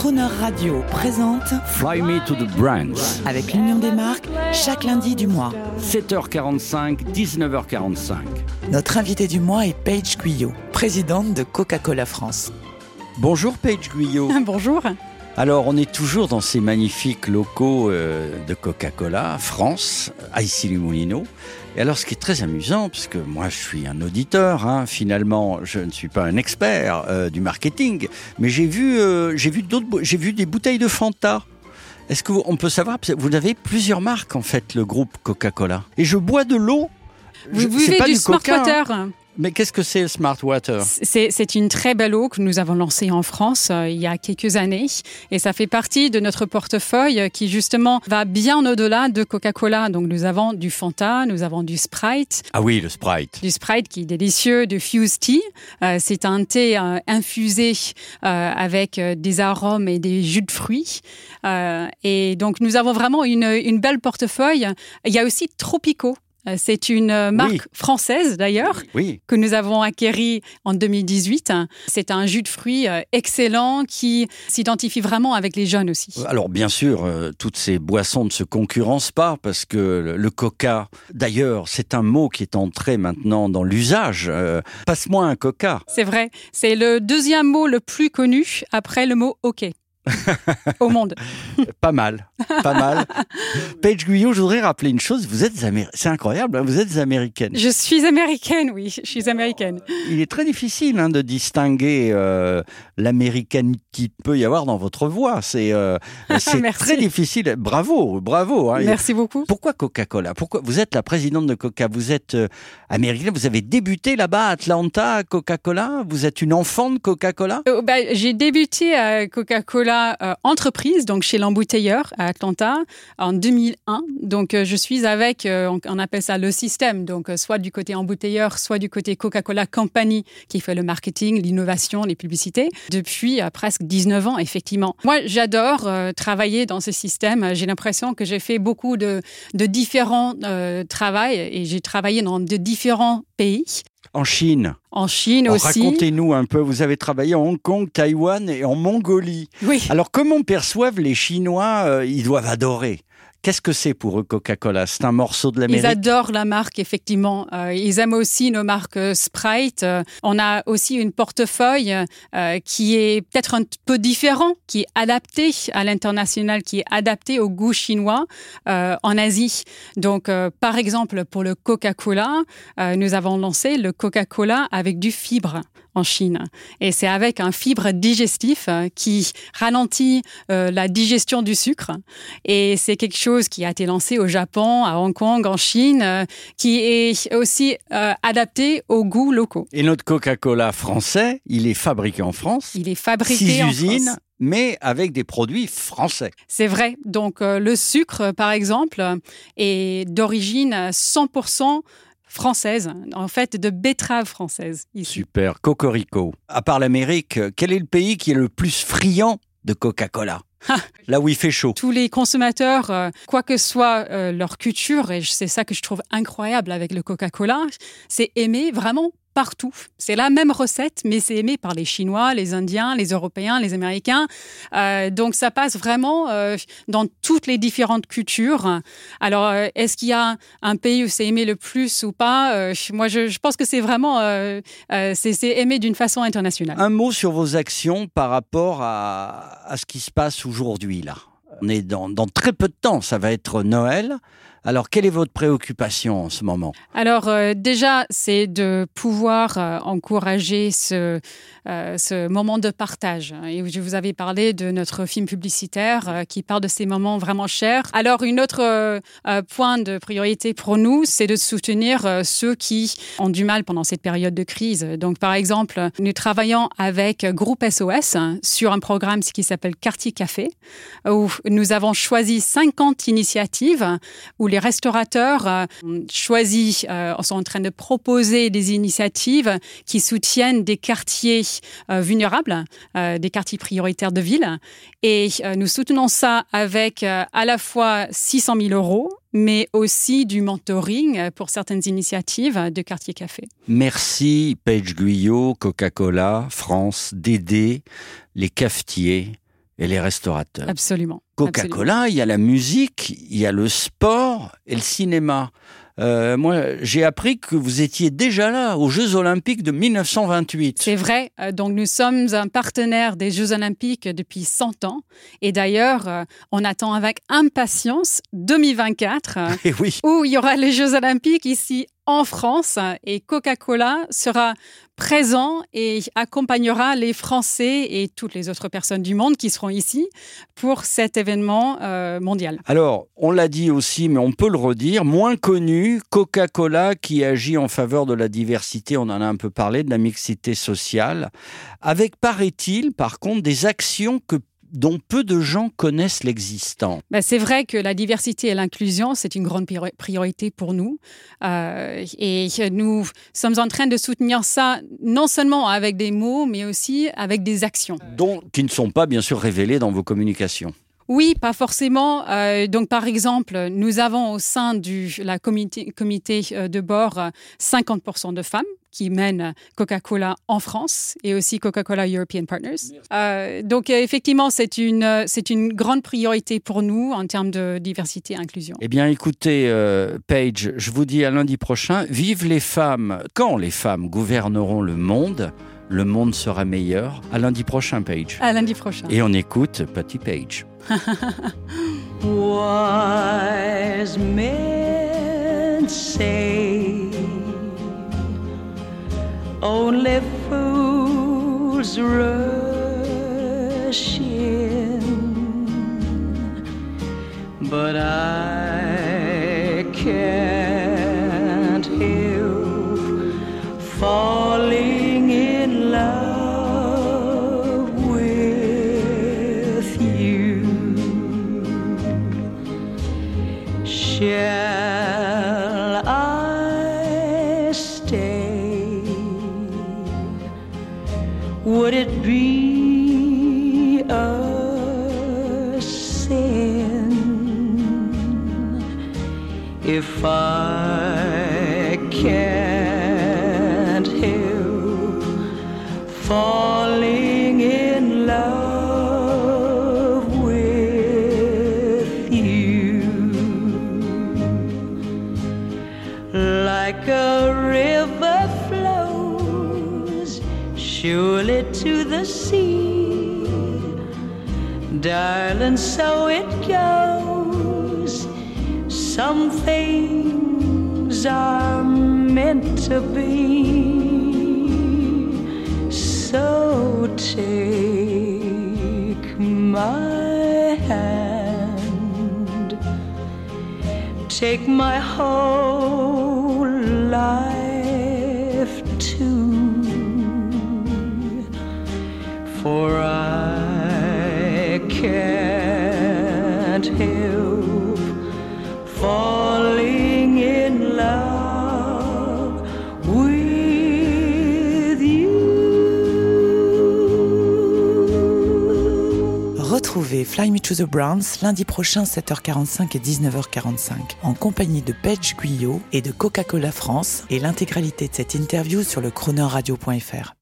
Croner Radio présente Fly Me to the Branch. avec l'Union des marques chaque lundi du mois. 7h45, 19h45. Notre invité du mois est Paige Guyot, présidente de Coca-Cola France. Bonjour Paige Guyot. Bonjour. Alors on est toujours dans ces magnifiques locaux euh, de Coca-Cola France, à Issy-les-Moulineaux. Et alors ce qui est très amusant, puisque moi je suis un auditeur, hein, finalement je ne suis pas un expert euh, du marketing, mais j'ai vu, euh, j'ai vu d'autres, bo- j'ai vu des bouteilles de Fanta. Est-ce que vous- on peut savoir, parce que vous avez plusieurs marques en fait, le groupe Coca-Cola. Et je bois de l'eau. Vous Je- buvez pas du, du Coca, hein. Mais qu'est-ce que c'est le Smart Water? C'est une très belle eau que nous avons lancée en France euh, il y a quelques années. Et ça fait partie de notre portefeuille euh, qui justement va bien au-delà de Coca-Cola. Donc nous avons du Fanta, nous avons du Sprite. Ah oui, le Sprite. Du Sprite qui est délicieux, du Fuse Tea. Euh, c'est un thé euh, infusé euh, avec des arômes et des jus de fruits. Euh, et donc nous avons vraiment une, une belle portefeuille. Il y a aussi Tropico. Euh, C'est une euh, marque Oui. française d'ailleurs Oui. que nous avons acquéri en 2018. C'est un jus de fruits euh, excellent qui s'identifie vraiment avec les jeunes aussi. Alors bien sûr, toutes ces boissons ne se concurrencent pas parce que le, le coca, d'ailleurs, c'est un mot qui est entré maintenant dans l'usage. Euh, Passe-moi un coca. C'est vrai, c'est le deuxième mot le plus connu après le mot OK au monde. Pas mal, pas mal. Paige Guyot, je voudrais rappeler une chose. Vous êtes améri- c'est incroyable, hein, vous êtes américaine. Je suis américaine, oui, je suis américaine. Il est très difficile hein, de distinguer euh, l'américanité qu'il peut y avoir dans votre voix. C'est euh, très difficile. Bravo, bravo. hein. Merci beaucoup. Pourquoi Coca-Cola? Pourquoi vous êtes la présidente de Coca Vous êtes euh, américaine. Vous avez débuté là-bas à Atlanta, à Coca-Cola? Vous êtes une enfant de Coca-Cola? Bah, j'ai débuté à Coca-Cola euh, entreprise, donc chez l'embouteilleur à Atlanta, en 2001. Donc, euh, je suis avec, euh, on, appelle ça le système, donc soit du côté embouteilleur, soit du côté Coca-Cola Company, qui fait le marketing, l'innovation, les publicités, depuis presque 19 ans, effectivement. Moi, j'adore travailler dans ce système. J'ai l'impression que j'ai fait beaucoup de, de différents travails et j'ai travaillé dans de différents pays. En Chine. En Chine Alors, aussi. Racontez-nous un peu. Vous avez travaillé en Hong Kong, Taïwan et en Mongolie. Oui. Alors comment perçoivent les Chinois euh, Ils doivent adorer? Qu'est-ce que c'est pour eux Coca-Cola? C'est un morceau de Ils l'Amérique? adorent la marque, effectivement. Euh, ils aiment aussi nos marques euh, Sprite. Euh, on a aussi une portefeuille euh, qui est peut-être un peu différent, qui est adapté à l'international, qui est adapté au goût chinois en Asie. Donc, par exemple, pour le Coca-Cola, nous avons lancé le Coca-Cola avec du fibre en Chine. Et c'est avec un fibre digestif euh, qui ralentit euh, la digestion du sucre. Et c'est quelque chose qui a été lancé au Japon, à Hong Kong, en Chine, euh, qui est aussi euh, adapté aux goûts locaux. Et notre Coca-Cola français, il est fabriqué en France. Il est fabriqué Six en usines, France. mais avec des produits français. C'est vrai. Donc euh, le sucre, par exemple, est d'origine 100% française, en fait de betterave française. Ici. Super. Cocorico. À part l'Amérique, quel est le pays qui est le plus friand de Coca-Cola? Ah. Là où il fait chaud. tous les consommateurs, euh, quoi que soit euh, leur culture, et c'est ça que je trouve incroyable avec le Coca-Cola, c'est aimé vraiment partout. C'est la même recette, mais c'est aimé par les Chinois, les Indiens, les Européens, les Américains. Euh, donc ça passe vraiment euh, dans toutes les différentes cultures. Alors, euh, est-ce qu'il y a un pays où c'est aimé le plus ou pas Moi, je, pense que c'est vraiment c'est aimé d'une façon internationale. Un mot sur vos actions par rapport à, ce qui se passe aujourd'hui là. On est dans très peu de temps, ça va être Noël. Alors, quelle est votre préoccupation en ce moment? Alors euh, déjà, c'est de pouvoir euh, encourager ce, euh, ce moment de partage. Et je vous avais parlé de notre film publicitaire qui parle de ces moments vraiment chers. Alors une autre point de priorité pour nous, c'est de soutenir ceux qui ont du mal pendant cette période de crise. Donc par exemple, nous travaillons avec Groupe SOS sur un programme qui s'appelle Quartier Café, où nous avons choisi 50 initiatives où les restaurateurs euh, ont choisi, euh, sont en train de proposer des initiatives qui soutiennent des quartiers euh, vulnérables, euh, des quartiers prioritaires de ville. Et euh, nous soutenons ça avec à la fois 600 000 euros, mais aussi du mentoring pour certaines initiatives de quartier café. Merci Paige Guyot, Coca-Cola, France, Dédé, les cafetiers et les restaurateurs. Absolument. Coca-Cola, il y a la musique, il y a le sport et le cinéma. Euh, moi, j'ai appris que vous étiez déjà là aux Jeux Olympiques de 1928. C'est vrai. Euh, donc, nous sommes un partenaire des Jeux Olympiques depuis 100 ans. Et d'ailleurs, euh, on attend avec impatience 2024, Et oui. où il y aura les Jeux Olympiques ici en France et Coca-Cola sera présent et accompagnera les Français et toutes les autres personnes du monde qui seront ici pour cet événement euh, mondial. Alors, on l'a dit aussi, mais on peut le redire, moins connu, Coca-Cola qui agit en faveur de la diversité, on en a un peu parlé, de la mixité sociale, avec, paraît-il, par contre, des actions que dont peu de gens connaissent l'existant. Ben, c'est vrai que la diversité et l'inclusion, c'est une grande priorité pour nous. Euh, et nous sommes en train de soutenir ça non seulement avec des mots, mais aussi avec des actions. Donc, qui ne sont pas bien sûr révélées dans vos communications. Oui, pas forcément. Euh, donc, par exemple, nous avons au sein du la comité, comité euh, de bord 50% de femmes qui mènent Coca-Cola en France et aussi Coca-Cola European Partners. Euh, donc, effectivement, c'est une, c'est une grande priorité pour nous en termes de diversité et inclusion. Eh bien, écoutez, euh, Paige, je vous dis à lundi prochain, vive les femmes. Quand les femmes gouverneront le monde, le monde sera meilleur. À lundi prochain, Paige. À lundi prochain. Et on écoute Petit Paige. Wise men say only fools rush in, but I can't Shall I stay? Would it be a sin if I can't help falling like a river flows surely to the sea. Darling, so it goes. Some things are meant to be. So take my hand take my whole life too, for Retrouvez Fly Me to the Browns lundi prochain 7h45 et 19h45 en compagnie de Paige Guyot et de Coca-Cola France et l'intégralité de cette interview sur le chroneurradio.fr.